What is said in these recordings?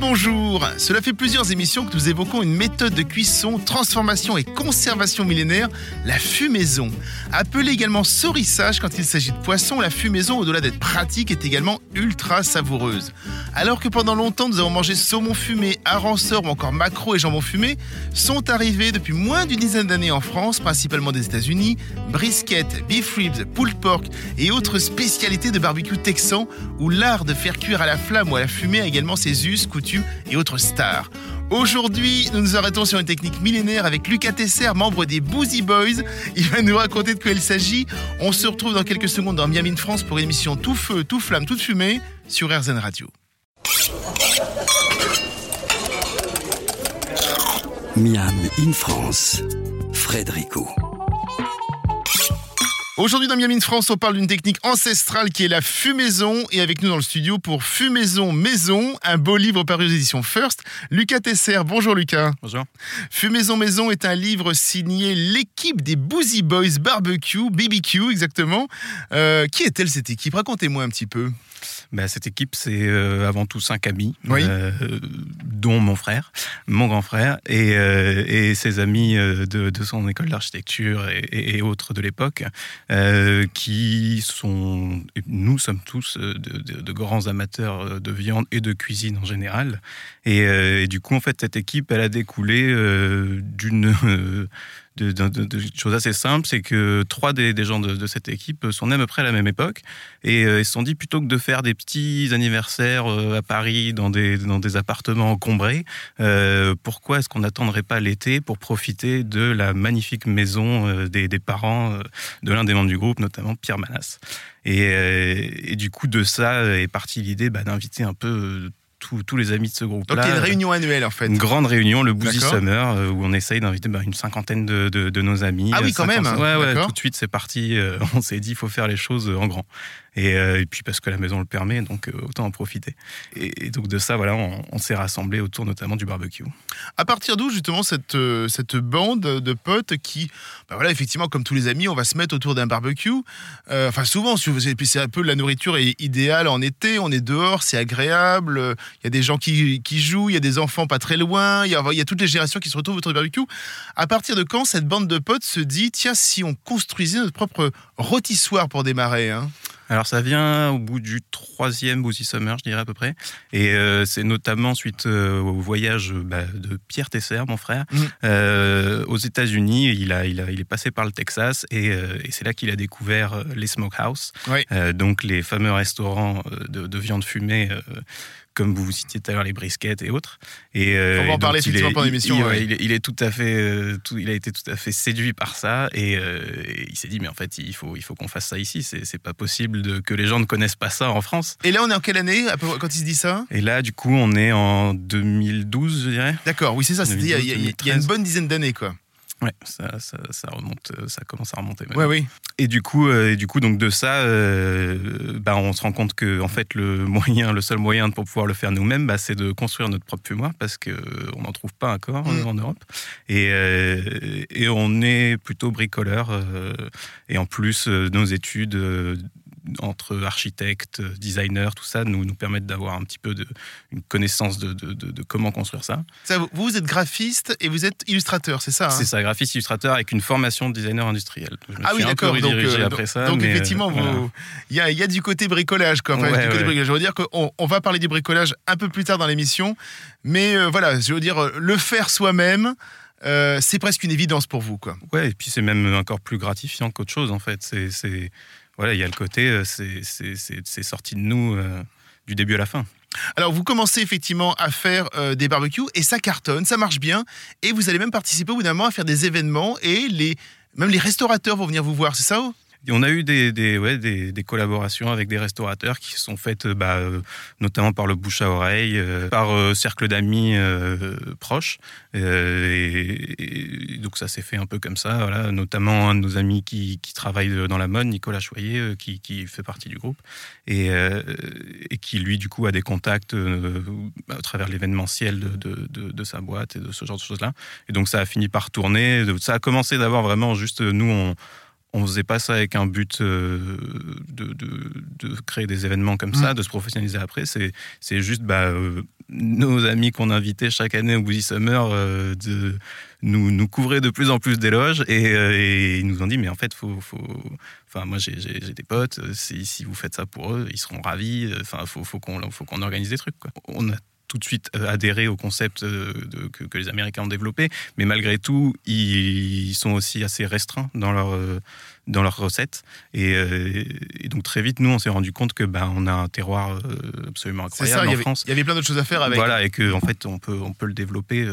Bonjour Cela fait plusieurs émissions que nous évoquons une méthode de cuisson, transformation et conservation millénaire, la fumaison. Appelée également saurissage quand il s'agit de poisson, la fumaison, au-delà d'être pratique, est également ultra savoureuse. Alors que pendant longtemps nous avons mangé saumon fumé, aranceur ou encore maquereau et jambon fumé, sont arrivés depuis moins d'une dizaine d'années en France, principalement des États-Unis, brisket, beef ribs, pulled pork et autres spécialités de barbecue texan où l'art de faire cuire à la flamme ou à la fumée a également ses us, coutumes et autres stars. Aujourd'hui, nous nous arrêtons sur une technique millénaire avec Lucas Tesser, membre des Boozy Boys. Il va nous raconter de quoi il s'agit. On se retrouve dans quelques secondes dans Miami France pour une émission tout feu, tout flamme, toute fumée sur RZN Radio. Miam in France, Frédérico. Aujourd'hui dans Miami France, on parle d'une technique ancestrale qui est la fumaison. Et avec nous dans le studio pour Fumaison Maison, un beau livre paru aux éditions First, Lucas Tesser. Bonjour Lucas. Bonjour. Fumaison Maison est un livre signé l'équipe des Boozy Boys Barbecue, BBQ exactement. Euh, qui est-elle cette équipe? Racontez-moi un petit peu. Bah, cette équipe, c'est euh, avant tout cinq amis, Oui. euh, dont mon frère, mon grand frère, et, euh, et ses amis de, de son école d'architecture et, et- et autres de l'époque, qui sont, nous sommes tous de, de- de grands amateurs de viande et de cuisine en général. Et, du coup, en fait, cette équipe, elle a découlé d'une de, choses assez simples, c'est que trois des, gens de, cette équipe sont nés à peu près à la même époque et euh, ils se sont dit plutôt que de faire des petits anniversaires euh, à Paris dans des, appartements encombrés, euh, pourquoi est-ce qu'on n'attendrait pas l'été pour profiter de la magnifique maison des, parents de l'un des membres du groupe, notamment Pierre Manas? Et, du coup de ça est partie l'idée bah, d'inviter un peu tous- tous les amis de ce Donc groupe-là. il y a une réunion annuelle en fait. Une grande réunion, le Boozy. Summer, euh, où on essaye d'inviter bah, une cinquantaine de, de- de nos amis. Ah oui, Euh, quand même. 50. Ouais, ouais, tout de suite, c'est parti. euh, on s'est dit, il faut faire les choses en grand. Et, euh, et puis parce que la maison le permet, donc euh, autant en profiter. Et, donc de ça, voilà, on, s'est rassemblés autour notamment du barbecue. À partir d'où justement cette, euh, cette bande de potes qui, bah voilà, effectivement, comme tous les amis, on va se mettre autour d'un barbecue. Enfin, souvent, si c'est un peu la nourriture est idéale en été, on est dehors, c'est agréable. Il y a des gens qui, qui jouent, il y a des enfants pas très loin, il y, a, il y a toutes les générations qui se retrouvent autour du barbecue. À partir de quand cette bande de potes se dit, tiens, si on construisait notre propre rôtissoir pour démarrer hein? Alors ça vient au bout du troisième Boozy Summer, je dirais à peu près. Et euh, c'est notamment suite euh, au voyage bah, de Pierre Tesser, mon frère, Mhm. euh, aux États-Unis. Il, a, il, a, il est passé par le Texas et, et c'est là qu'il a découvert les smokehouse, Oui. Donc les fameux restaurants de, de viande fumée. Comme vous citiez tout à l'heure, les briskets et autres. Et, euh, On va en parler effectivement pendant l'émission, Il, ouais. ouais, il est, il est tout à fait, euh, tout- il a été tout à fait séduit par ça et, euh, et il s'est dit mais en fait il faut, il faut qu'on fasse ça ici. C'est pas possible de, que les gens ne connaissent pas ça en France. Et là, on est en quelle année à peu près, quand il se dit ça? Et là, du coup, on est en 2012, je dirais. D'accord, oui, c'est ça, il y y, a- une 2013. bonne dizaine d'années, quoi. Ouais, ça, ça, ça remonte, euh, ça commence à remonter. Ouais, oui. Et du coup, euh, et du coup, donc de ça, euh, bah, on se rend compte que en fait, le moyen, le seul moyen pour pouvoir le faire nous-mêmes, bah, c'est de construire notre propre fumoir parce que on n'en trouve pas encore Mm. en Europe. Et, euh, et on est plutôt bricoleur. et en plus, nos études entre architectes, designers, tout ça, nous, nous permettent d'avoir un petit peu de, une connaissance de, de- de- de comment construire ça. Ça, vous, vous êtes graphiste et vous êtes illustrateur, c'est ça hein? C'est ça, graphiste illustrateur avec une formation de designer industriel. Je me Ah suis oui, d'accord. Donc, euh, après ça. donc mais, euh, effectivement, voilà. il y, a, y a du côté bricolage. Quoi. Enfin, Ouais, du côté ouais. bricolage. Je veux dire qu'on on va parler du bricolage un peu plus tard dans l'émission, mais euh, voilà, je veux dire, euh, le faire soi-même, euh, c'est presque une évidence pour vous. Quoi. Ouais, et puis c'est même encore plus gratifiant qu'autre chose en fait. C'est- voilà, il y a le côté, euh, c'est, sorti de nous euh, du début à la fin. Alors, vous commencez effectivement à faire euh, des barbecues et ça cartonne, ça marche bien, et vous allez même participer au bout d'un moment à faire des événements et les, même les restaurateurs vont venir vous voir, c'est ça on a eu des, des, collaborations avec des restaurateurs qui sont faites bah, euh, notamment par le bouche à oreille, euh, par euh, cercle d'amis proches. Et, donc ça s'est fait un peu comme ça, notamment un de nos amis qui, travaille dans la mode, Nicolas Choyer, qui, fait partie du groupe, et, qui lui du coup a des contacts à travers l'événementiel de, de, sa boîte et de ce genre de choses-là. Et donc ça a fini par tourner. Ça a commencé d'abord vraiment juste, nous on on faisait pas ça avec un but euh, de, de, créer des événements comme ça, mm. de se professionnaliser après. C'est, juste bah, euh, nos amis qu'on invitait chaque année au Boozy Summer euh, de nous, nous couvraient de plus en plus d'éloges et, ils nous ont dit mais en fait faut, faut... enfin moi j'ai, des potes si, si, vous faites ça pour eux ils seront ravis enfin faut, faut qu'on faut qu'on organise des trucs quoi. on a tout de suite euh, adhéré au concept euh, de, que, les Américains ont développé, mais malgré tout, ils, sont aussi assez restreints dans leur euh, dans leurs recettes. Et, donc très vite, nous, on s'est rendu compte que ben, on a un terroir absolument incroyable en France. Il y avait plein d'autres choses à faire avec. Voilà, et qu'en en fait, on peut, on peut le développer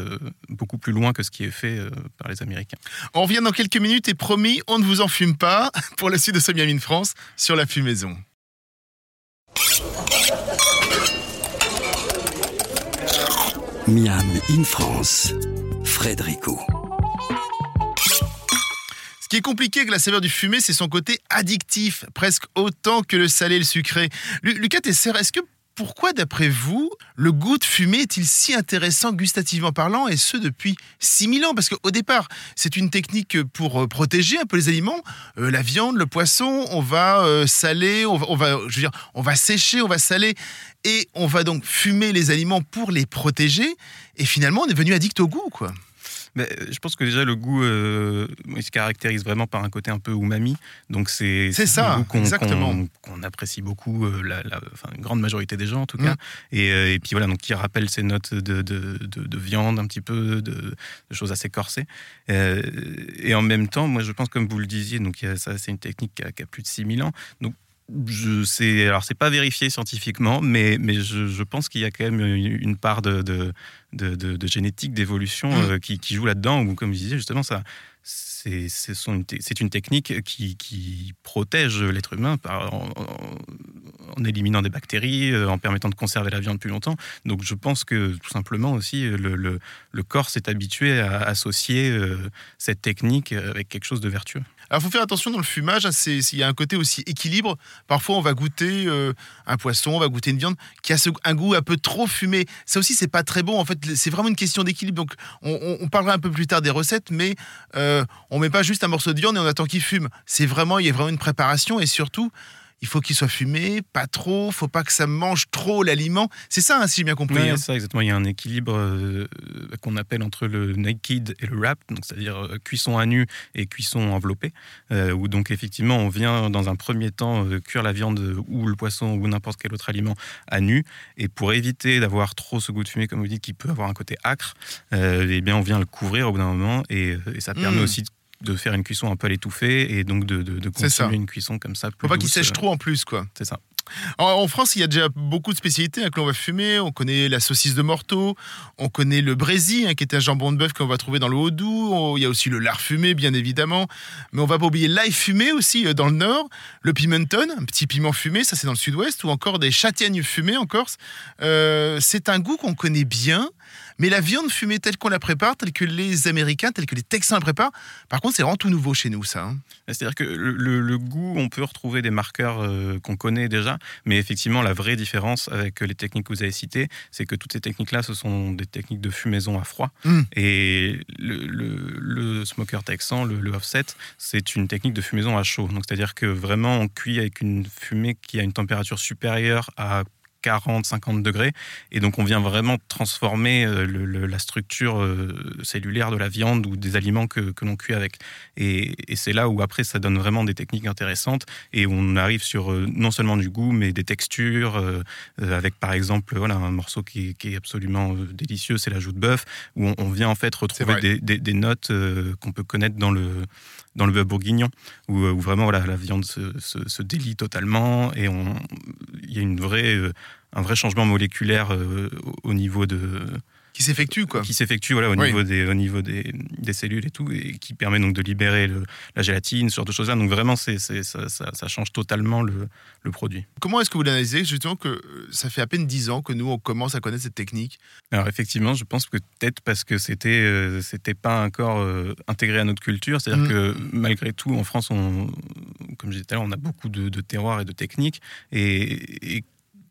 beaucoup plus loin que ce qui est fait par les Américains. On revient dans quelques minutes et promis, on ne vous en fume pas pour la suite de Semiamine France sur la fumaison. Miam in France, Frédérico. Ce qui est compliqué avec la saveur du fumé, c'est son côté addictif, presque autant que le salé et le sucré. Lucas Tesser, est-ce que pourquoi, d'après vous, le goût de fumée est-il si intéressant gustativement parlant, et ce depuis 6000 ans? Parce qu'au départ, c'est une technique pour euh, protéger un peu les aliments, euh, la viande, le poisson, on va euh, saler, on va, je veux dire, on va sécher, on va saler, et on va donc fumer les aliments pour les protéger, et finalement, on est devenu addict au goût, quoi. Mais je pense que déjà le goût euh, il se caractérise vraiment par un côté un peu umami. Donc c'est ça, goût qu'on apprécie beaucoup, euh, la, enfin, une grande majorité des gens en tout cas. Mm. Et, euh, et, puis voilà, donc qui rappelle ces notes de, de, de, viande un petit peu, de, choses assez corsées. et en même temps, moi je pense comme vous le disiez, donc ça c'est une technique qui a, qui a plus de 6000 ans. Donc je sais, alors c'est pas vérifié scientifiquement, mais, mais je, pense qu'il y a quand même une part de, de, de, génétique, d'évolution mm. euh, qui, qui, joue là-dedans, ou comme je disais, justement, ça, c'est, c'est une technique qui, qui protège l'être humain par, en, en, éliminant des bactéries, euh, en permettant de conserver la viande plus longtemps. Donc je pense que tout simplement aussi, le, le, le corps s'est habitué à associer euh, cette technique avec quelque chose de vertueux. Alors, il faut faire attention dans le fumage. Hein, il y a un côté aussi équilibre. Parfois, on va goûter euh, un poisson, on va goûter une viande qui a un goût un peu trop fumé. Ça aussi, c'est pas très bon. En fait, c'est vraiment une question d'équilibre. Donc, on, parlera un peu plus tard des recettes, mais euh, on met pas juste un morceau de viande et on attend qu'il fume. C'est vraiment, il y a vraiment une préparation et surtout, il faut qu'il soit fumé, pas trop, faut pas que ça mange trop l'aliment. C'est ça, hein, si j'ai bien compris. Oui, hein. c'est ça, exactement. Il y a un équilibre euh, qu'on appelle entre le naked et le wrap, donc c'est-à-dire euh, cuisson à nu et cuisson enveloppée, euh, où donc effectivement on vient dans un premier temps cuire la viande ou le poisson ou n'importe quel autre aliment à nu, et pour éviter d'avoir trop ce goût de fumée, comme vous dites, qui peut avoir un côté acre, eh bien on vient le couvrir au bout d'un moment, et, ça permet mmh. aussi de de faire une cuisson un peu à l'étouffée et donc de, de, consommer une cuisson comme ça. Faut pas qu'il sèche trop en plus, quoi. C'est ça. En, France, il y a déjà beaucoup de spécialités hein, que l'on va fumer. On connaît la saucisse de morteau, on connaît le brésil, hein, qui est un jambon de bœuf qu'on va trouver dans le Haut-Doubs. Il y a aussi le lard fumé, bien évidemment. Mais on va pas oublier l'ail fumé aussi euh, dans le Nord, le pimenton, un petit piment fumé, ça c'est dans le Sud-Ouest, ou encore des châtaignes fumées en Corse. Euh, c'est un goût qu'on connaît bien. Mais la viande fumée telle qu'on la prépare, telle que les Américains, telle que les Texans la préparent, par contre, c'est vraiment tout nouveau chez nous, ça. Hein. C'est-à-dire que le, goût, on peut retrouver des marqueurs euh, qu'on connaît déjà, mais effectivement, la vraie différence avec les techniques que vous avez citées, c'est que toutes ces techniques-là, ce sont des techniques de fumaison à froid. Mmh. Et le, smoker texan, le, offset, c'est une technique de fumaison à chaud. Donc, c'est-à-dire que vraiment, on cuit avec une fumée qui a une température supérieure à 40, 50 degrés. Et donc, on vient vraiment transformer euh, la structure euh, cellulaire de la viande ou des aliments que, l'on cuit avec. Et, c'est là où, après, ça donne vraiment des techniques intéressantes et on arrive sur euh, non seulement du goût, mais des textures, avec par exemple voilà, un morceau qui, est absolument délicieux, c'est la joue de bœuf, où on, vient en fait retrouver des, notes qu'on peut connaître dans le, dans le bœuf bourguignon, où, vraiment voilà, la viande se, se, délie totalement et il y a une vraie un vrai changement moléculaire euh, au niveau de, qui s'effectue quoi. Qui s'effectue voilà, au Oui. niveau, des, au niveau des, des cellules et tout, et qui permet donc de libérer le- la gélatine, ce genre de choses-là. Donc vraiment, c'est, c'est- ça, ça- ça change totalement le, le produit. Comment est-ce que vous l'analysez? Justement que euh, ça fait à peine 10 ans que nous on commence à connaître cette technique Alors effectivement, je pense que peut-être parce que c'était euh, c'était pas encore euh, intégré à notre culture, c'est-à-dire Mhm. que malgré tout, en France, on, comme je disais tout à l'heure, on a beaucoup de, de terroirs et de techniques, et, et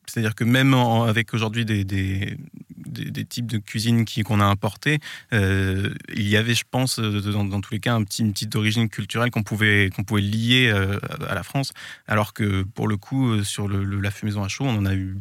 c'est-à-dire que même en- avec aujourd'hui des, des, des- types de cuisine qu'on a importés, euh, il y avait, je pense, euh, dans, dans tous les cas, un petit, une petite origine culturelle qu'on pouvait, pouvait lier euh, à la France, alors que pour le coup, euh, sur le- la fumaison à chaud, on en a eu...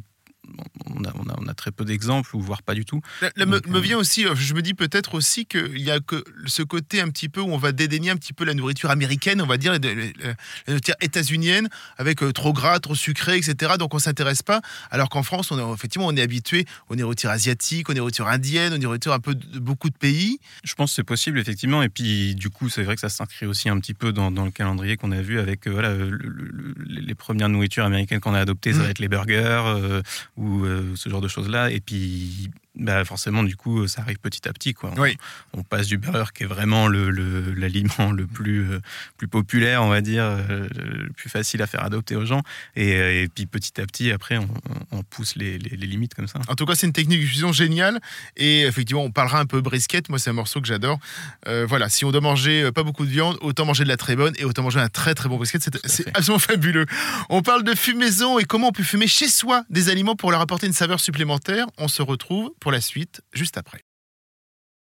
On a, on, a, on a très peu d'exemples, ou voire pas du tout. Là, là, me, Donc, me euh, vient aussi, euh, je me dis peut-être aussi qu'il y a que ce côté un petit peu où on va dédaigner un petit peu la nourriture américaine, on va dire, la la nourriture états-unienne, avec euh, trop gras, trop sucré, etc. Donc on s'intéresse pas. Alors qu'en France, on est, effectivement, on est habitué aux nourritures asiatiques, aux nourritures indiennes, aux nourritures un peu de, de beaucoup de pays. Je pense que c'est possible, effectivement. Et puis, du coup, c'est vrai que ça s'inscrit aussi un petit peu dans, dans le calendrier qu'on a vu avec euh, voilà, le- le- le- les premières nourritures américaines qu'on a adoptées. Ça Mm. va être les burgers euh, ou euh, ce genre de choses-là. Et puis, bah, forcément, du coup, ça arrive petit à petit. Quoi. On, Oui. on passe du burger qui est vraiment le- le- l'aliment le, plus, euh, plus populaire, on va dire, euh, le plus facile à faire adopter aux gens. Et, euh, et puis, petit à petit, après, on, pousse les, les- les limites comme ça. En tout cas, c'est une technique de cuisson géniale. Et effectivement, on parlera un peu brisket. Moi, c'est un morceau que j'adore. Euh, voilà, si on doit manger pas beaucoup de viande, autant manger de la très bonne et autant manger un très très bon brisket. C'est- absolument fabuleux. On parle de fumaison et comment on peut fumer chez soi des aliments pour leur apporter une saveur supplémentaire. On se retrouve pour la suite juste après.